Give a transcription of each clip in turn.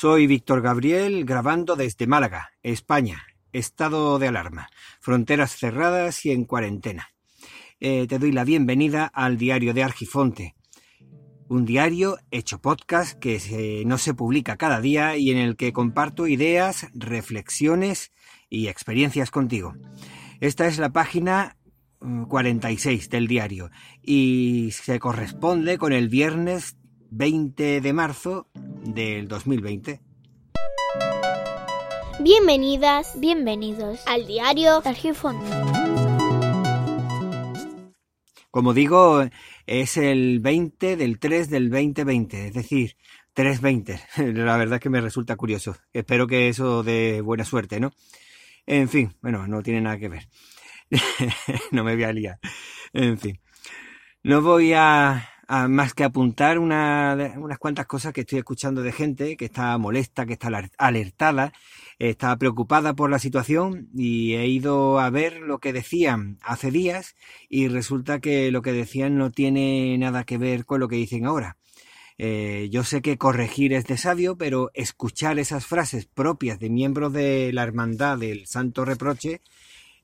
Soy Víctor Gabriel, grabando desde Málaga, España. Estado de alarma, fronteras cerradas y en cuarentena. Eh, te doy la bienvenida al diario de Argifonte, un diario hecho podcast que no se publica cada día y en el que comparto ideas, reflexiones y experiencias contigo. Esta es la página 46 mm, del diario y se corresponde con el viernes 20 de marzo del 2020. Bienvenidas, bienvenidos al diario Argifón. Como digo, es el 20 del 3 del 2020, es decir, 320. La verdad es que me resulta curioso. Espero que eso dé buena suerte, ¿no? En fin, bueno, no tiene nada que ver. no me voy a liar. En fin. No voy a, más que apuntar unas cuantas cosas que estoy escuchando de gente que está molesta, que está alertada, está preocupada por la situación y he ido a ver lo que decían hace días y resulta que lo que decían no tiene nada que ver con lo que dicen ahora. Eh, yo sé que corregir es de sabio, pero escuchar esas frases propias de miembros de la hermandad del Santo Reproche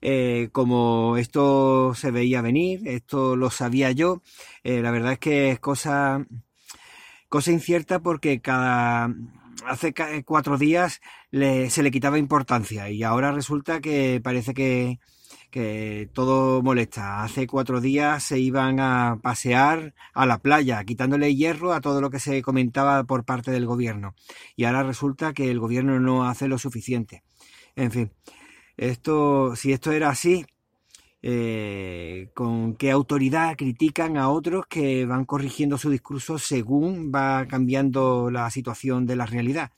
eh, como esto se veía venir, esto lo sabía yo, eh, la verdad es que es cosa, cosa incierta porque cada hace cuatro días se le quitaba importancia y ahora resulta que parece que, que todo molesta. Hace cuatro días se iban a pasear a la playa, quitándole hierro a todo lo que se comentaba por parte del gobierno. Y ahora resulta que el gobierno no hace lo suficiente. En fin, esto, si esto era así, eh, con qué autoridad critican a otros que van corrigiendo su discurso según va cambiando la situación de la realidad.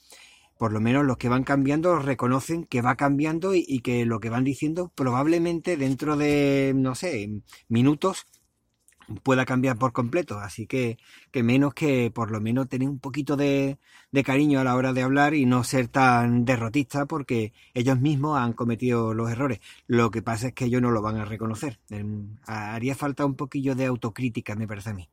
Por lo menos los que van cambiando reconocen que va cambiando y que lo que van diciendo probablemente dentro de, no sé, minutos pueda cambiar por completo. Así que, que menos que por lo menos tener un poquito de, de, cariño a la hora de hablar y no ser tan derrotista porque ellos mismos han cometido los errores. Lo que pasa es que ellos no lo van a reconocer. Haría falta un poquillo de autocrítica, me parece a mí.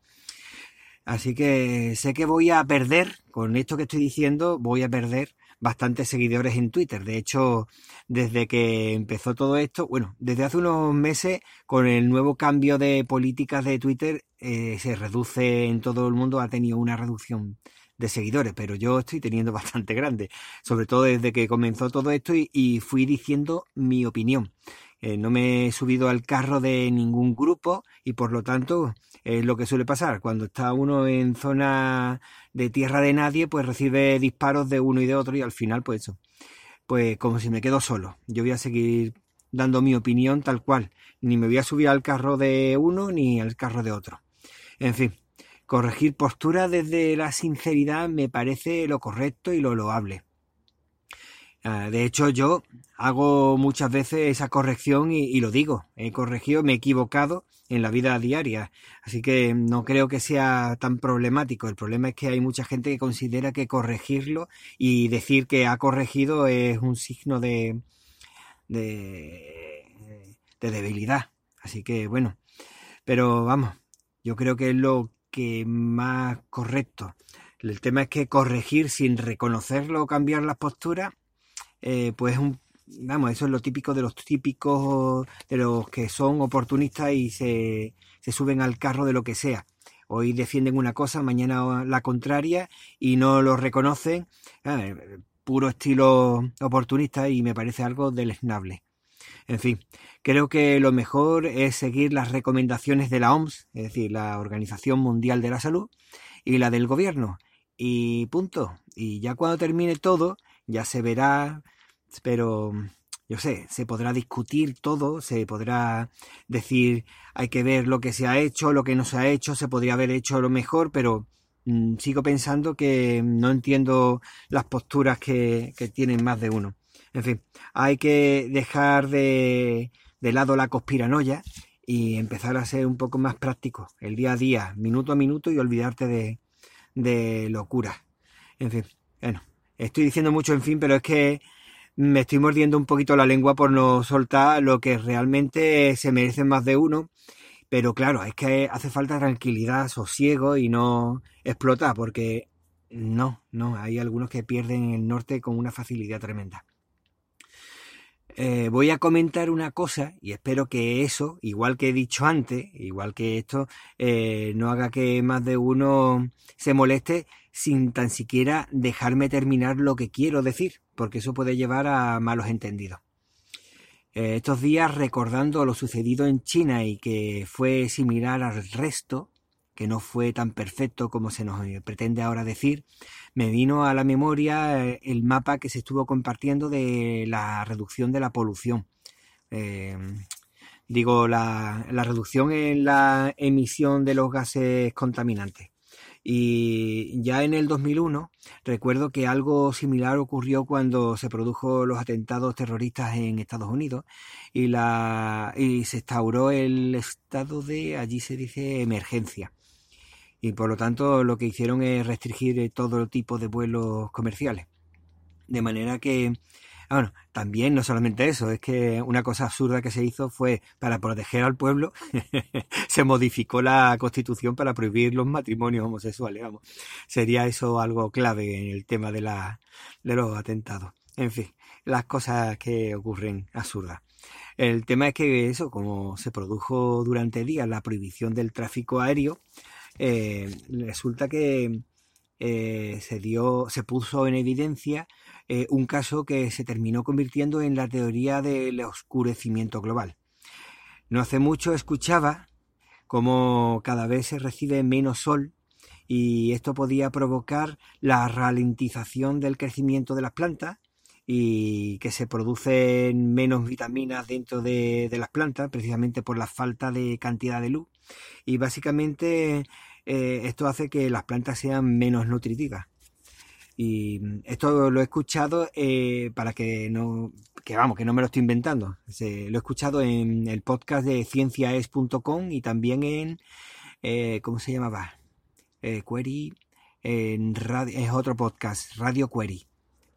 Así que sé que voy a perder, con esto que estoy diciendo, voy a perder bastantes seguidores en Twitter. De hecho, desde que empezó todo esto, bueno, desde hace unos meses, con el nuevo cambio de políticas de Twitter, eh, se reduce en todo el mundo, ha tenido una reducción de seguidores, pero yo estoy teniendo bastante grande, sobre todo desde que comenzó todo esto y, fui diciendo mi opinión. Eh, no me he subido al carro de ningún grupo y por lo tanto es lo que suele pasar. Cuando está uno en zona de tierra de nadie, pues recibe disparos de uno y de otro y al final pues eso, pues como si me quedo solo. Yo voy a seguir dando mi opinión tal cual. Ni me voy a subir al carro de uno ni al carro de otro. En fin, corregir postura desde la sinceridad me parece lo correcto y lo loable. Ah, de hecho, yo hago muchas veces esa corrección y, lo digo. He corregido, me he equivocado en la vida diaria. Así que no creo que sea tan problemático. El problema es que hay mucha gente que considera que corregirlo y decir que ha corregido es un signo de, de, de debilidad. Así que bueno. Pero vamos, yo creo que es lo que más correcto. El tema es que corregir sin reconocerlo o cambiar las posturas eh, pues un, vamos, eso es lo típico de los típicos, de los que son oportunistas y se, se suben al carro de lo que sea. Hoy defienden una cosa, mañana la contraria y no lo reconocen. Ah, puro estilo oportunista y me parece algo deleznable. En fin, creo que lo mejor es seguir las recomendaciones de la OMS, es decir, la Organización Mundial de la Salud, y la del gobierno. Y punto. Y ya cuando termine todo, ya se verá pero yo sé, se podrá discutir todo, se podrá decir hay que ver lo que se ha hecho, lo que no se ha hecho, se podría haber hecho lo mejor, pero mm, sigo pensando que no entiendo las posturas que, que, tienen más de uno. En fin, hay que dejar de, de lado la conspiranoia y empezar a ser un poco más práctico, el día a día, minuto a minuto y olvidarte de, de locuras. En fin, bueno, estoy diciendo mucho en fin, pero es que me estoy mordiendo un poquito la lengua por no soltar lo que realmente se merece más de uno. Pero claro, es que hace falta tranquilidad, sosiego y no explotar, porque no, no, hay algunos que pierden en el norte con una facilidad tremenda. Eh, voy a comentar una cosa y espero que eso, igual que he dicho antes, igual que esto, eh, no haga que más de uno se moleste sin tan siquiera dejarme terminar lo que quiero decir, porque eso puede llevar a malos entendidos. Eh, estos días recordando lo sucedido en China y que fue similar al resto, que no fue tan perfecto como se nos pretende ahora decir, me vino a la memoria eh, el mapa que se estuvo compartiendo de la reducción de la polución. Eh, digo, la, reducción en la emisión de los gases contaminantes. Y ya en el 2001 recuerdo que algo similar ocurrió cuando se produjo los atentados terroristas en Estados Unidos y, la, y se instauró el estado de, allí se dice, emergencia y por lo tanto lo que hicieron es restringir todo tipo de vuelos comerciales. De manera que, ah, bueno, también no solamente eso, es que una cosa absurda que se hizo fue para proteger al pueblo, se modificó la constitución para prohibir los matrimonios homosexuales, vamos. Sería eso algo clave en el tema de, la, de los atentados. En fin, las cosas que ocurren absurdas. El tema es que eso, como se produjo durante días la prohibición del tráfico aéreo, eh, resulta que eh, se dio, se puso en evidencia eh, un caso que se terminó convirtiendo en la teoría del oscurecimiento global. No hace mucho escuchaba cómo cada vez se recibe menos sol y esto podía provocar la ralentización del crecimiento de las plantas y que se producen menos vitaminas dentro de, las plantas precisamente por la falta de cantidad de luz y básicamente eh, esto hace que las plantas sean menos nutritivas y esto lo he escuchado eh, para que no que vamos que no me lo estoy inventando. Lo he escuchado en el podcast de cienciaes.com y también en eh, cómo se llamaba Query en radio, es otro podcast Radio Query.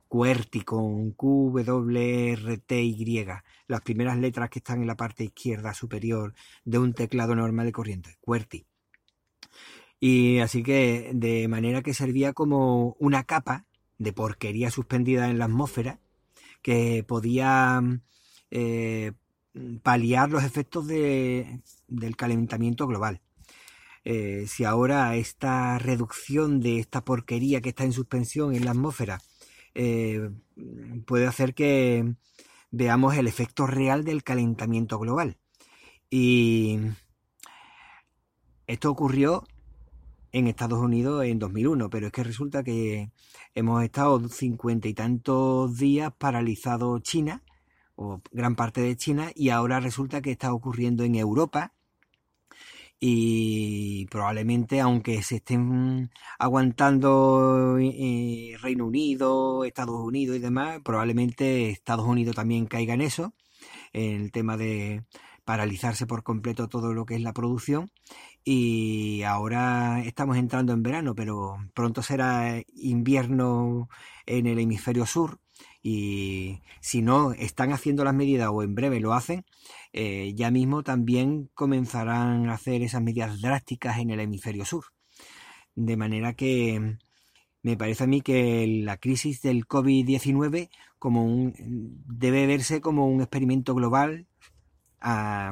QWERTY con Q, W, R, T, Y, las primeras letras que están en la parte izquierda superior de un teclado normal de corriente, QWERTY. Y así que de manera que servía como una capa de porquería suspendida en la atmósfera que podía eh, paliar los efectos del calentamiento global. Eh, si ahora esta reducción de esta porquería que está en suspensión en la atmósfera eh, puede hacer que veamos el efecto real del calentamiento global. Y esto ocurrió en Estados Unidos en 2001, pero es que resulta que hemos estado cincuenta y tantos días paralizado China, o gran parte de China, y ahora resulta que está ocurriendo en Europa. Y probablemente aunque se estén aguantando eh, Reino Unido, Estados Unidos y demás, probablemente Estados Unidos también caiga en eso, en el tema de paralizarse por completo todo lo que es la producción y ahora estamos entrando en verano, pero pronto será invierno en el hemisferio sur y si no están haciendo las medidas o en breve lo hacen, eh, ya mismo también comenzarán a hacer esas medidas drásticas en el hemisferio sur. De manera que me parece a mí que la crisis del COVID-19 como debe verse como un experimento global, a,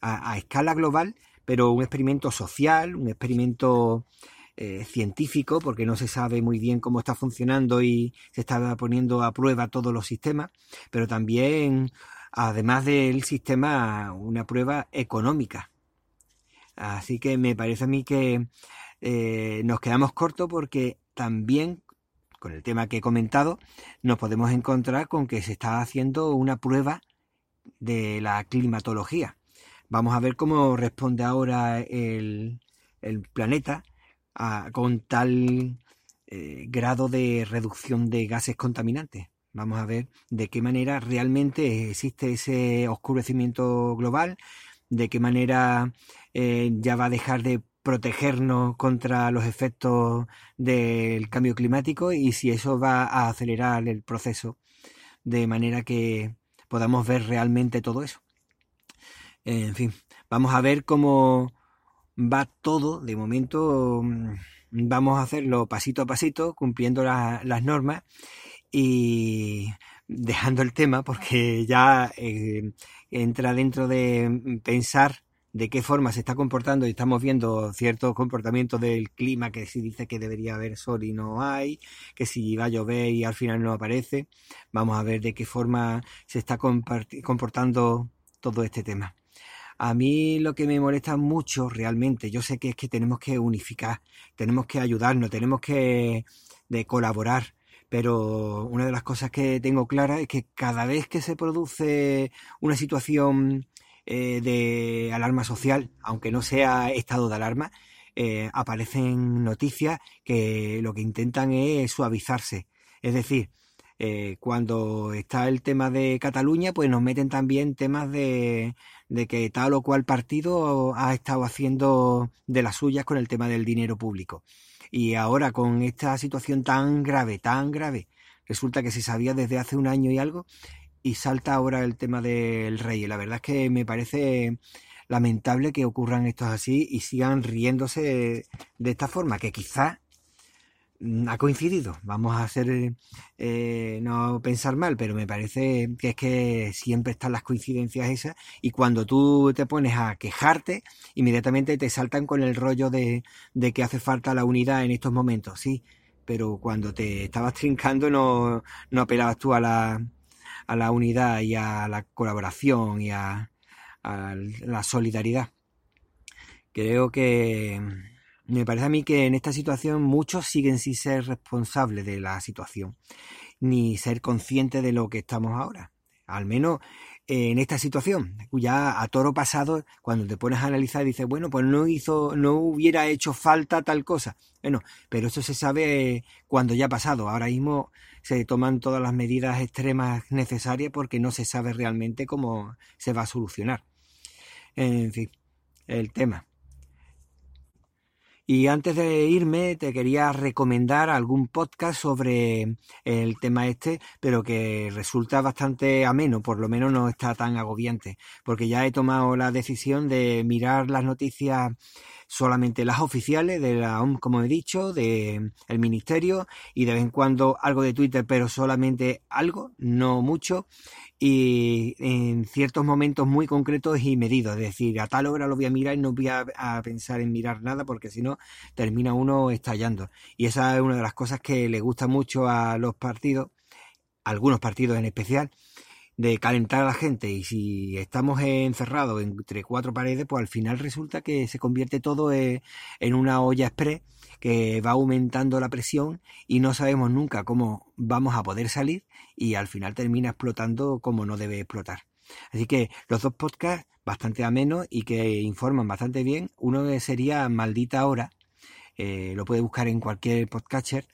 a escala global, pero un experimento social, un experimento eh, científico, porque no se sabe muy bien cómo está funcionando y se está poniendo a prueba todos los sistemas, pero también, además del sistema, una prueba económica. Así que me parece a mí que eh, nos quedamos cortos porque también, con el tema que he comentado, nos podemos encontrar con que se está haciendo una prueba de la climatología. Vamos a ver cómo responde ahora el, planeta con tal eh, grado de reducción de gases contaminantes. Vamos a ver de qué manera realmente existe ese oscurecimiento global, de qué manera eh, ya va a dejar de protegernos contra los efectos del cambio climático y si eso va a acelerar el proceso de manera que podamos ver realmente todo eso. En fin, vamos a ver cómo va todo, de momento mm, vamos a hacerlo pasito a pasito, cumpliendo las normas y dejando el tema porque ya eh, entra dentro de pensar de qué forma se está comportando y estamos viendo ciertos comportamientos del clima que si dice que debería haber sol y no hay, que si va a llover y al final no aparece. Vamos a ver de qué forma se está comportando todo este tema. A mí lo que me molesta mucho realmente, yo sé que es que tenemos que unificar, tenemos que ayudarnos, tenemos que de colaborar, pero una de las cosas que tengo clara es que cada vez que se produce una situación eh, de alarma social, aunque no sea estado de alarma, eh, aparecen noticias que lo que intentan es suavizarse. Es decir, eh, cuando está el tema de Cataluña, pues nos meten también temas de, de, que tal o cual partido ha estado haciendo de las suyas con el tema del dinero público. Y ahora con esta situación tan grave, tan grave, resulta que se sabía desde hace un año y algo, y salta ahora el tema del rey. La verdad es que me parece lamentable que ocurran estos así y sigan riéndose de esta forma, que quizás mm, ha coincidido. Vamos a hacer, eh, no pensar mal, pero me parece que es que siempre están las coincidencias esas y cuando tú te pones a quejarte, inmediatamente te saltan con el rollo de, de que hace falta la unidad en estos momentos, sí, pero cuando te estabas trincando no, no apelabas tú a la, a la unidad y a la colaboración y a, la solidaridad. Creo que me parece a mí que en esta situación muchos siguen sin ser responsables de la situación, ni ser conscientes de lo que estamos ahora. Al menos en esta situación, ya a toro pasado, cuando te pones a analizar, dices, bueno, pues no hizo, no hubiera hecho falta tal cosa. Bueno, pero eso se sabe cuando ya ha pasado. Ahora mismo se toman todas las medidas extremas necesarias porque no se sabe realmente cómo se va a solucionar. En fin, el tema. Y antes de irme, te quería recomendar algún podcast sobre el tema este, pero que resulta bastante ameno, por lo menos no está tan agobiante, porque ya he tomado la decisión de mirar las noticias solamente las oficiales de la OMS, como he dicho, de el ministerio y de vez en cuando algo de Twitter, pero solamente algo, no mucho y en ciertos momentos muy concretos y medidos. Es decir, a tal hora lo voy a mirar y no voy a, pensar en mirar nada porque si no termina uno estallando. Y esa es una de las cosas que le gusta mucho a los partidos, algunos partidos en especial, de calentar a la gente y si estamos encerrados entre cuatro paredes, pues al final resulta que se convierte todo en una olla express que va aumentando la presión y no sabemos nunca cómo vamos a poder salir y al final termina explotando como no debe explotar. Así que los dos podcasts bastante amenos y que informan bastante bien. Uno sería Maldita Hora, eh, lo puede buscar en cualquier podcatcher.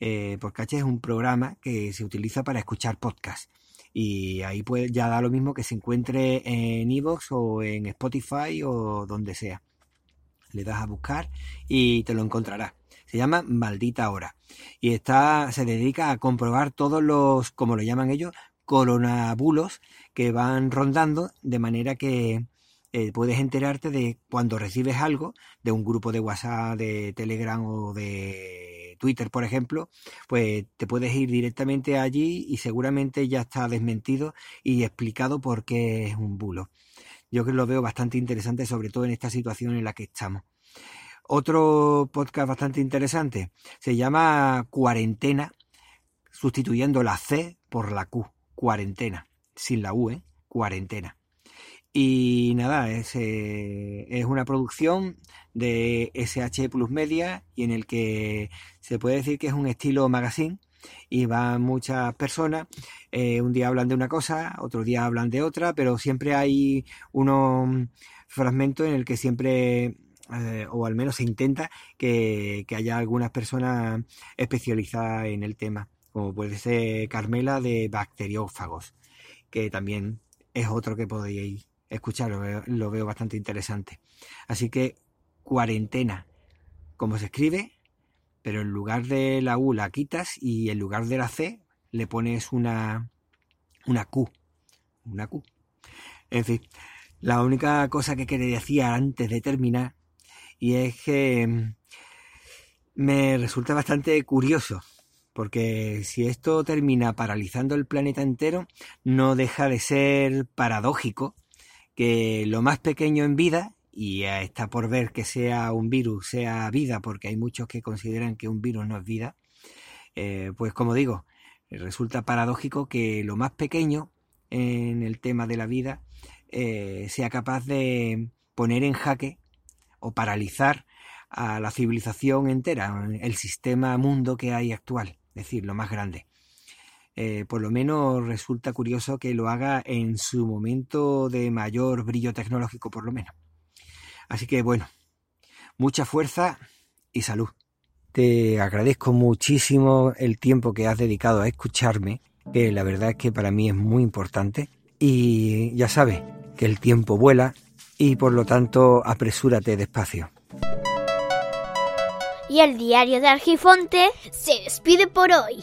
Eh, podcatcher es un programa que se utiliza para escuchar podcasts y ahí pues ya da lo mismo que se encuentre en Evox o en Spotify o donde sea. Le das a buscar y te lo encontrarás. Se llama Maldita Hora y está se dedica a comprobar todos los, como lo llaman ellos, coronabulos que van rondando de manera que eh, puedes enterarte de cuando recibes algo de un grupo de WhatsApp, de Telegram o de Twitter, por ejemplo, pues te puedes ir directamente allí y seguramente ya está desmentido y explicado por qué es un bulo. Yo que lo veo bastante interesante, sobre todo en esta situación en la que estamos. Otro podcast bastante interesante se llama Cuarentena, sustituyendo la C por la Q. Cuarentena, sin la U, ¿eh? Cuarentena. Y nada, es, eh, es una producción de SH Plus Media y en el que se puede decir que es un estilo magazine y van muchas personas. Eh, un día hablan de una cosa, otro día hablan de otra, pero siempre hay unos fragmentos en el que siempre, eh, o al menos se intenta que, que haya algunas personas especializadas en el tema, como puede ser Carmela de bacteriófagos, que también es otro que podéis escuchar, lo veo, bastante interesante. Así que cuarentena, como se escribe, pero en lugar de la U la quitas y en lugar de la C le pones una, una Q. Una Q. En fin, la única cosa que quería decir antes de terminar y es que mm, me resulta bastante curioso, porque si esto termina paralizando el planeta entero, no deja de ser paradójico que lo más pequeño en vida, y está por ver que sea un virus, sea vida, porque hay muchos que consideran que un virus no es vida, eh, pues como digo, resulta paradójico que lo más pequeño en el tema de la vida eh, sea capaz de poner en jaque o paralizar a la civilización entera, el sistema mundo que hay actual, es decir, lo más grande. Eh, por lo menos resulta curioso que lo haga en su momento de mayor brillo tecnológico, por lo menos. Así que bueno, mucha fuerza y salud. Te agradezco muchísimo el tiempo que has dedicado a escucharme, que la verdad es que para mí es muy importante. Y ya sabes que el tiempo vuela y por lo tanto apresúrate despacio. Y el diario de Argifonte se despide por hoy.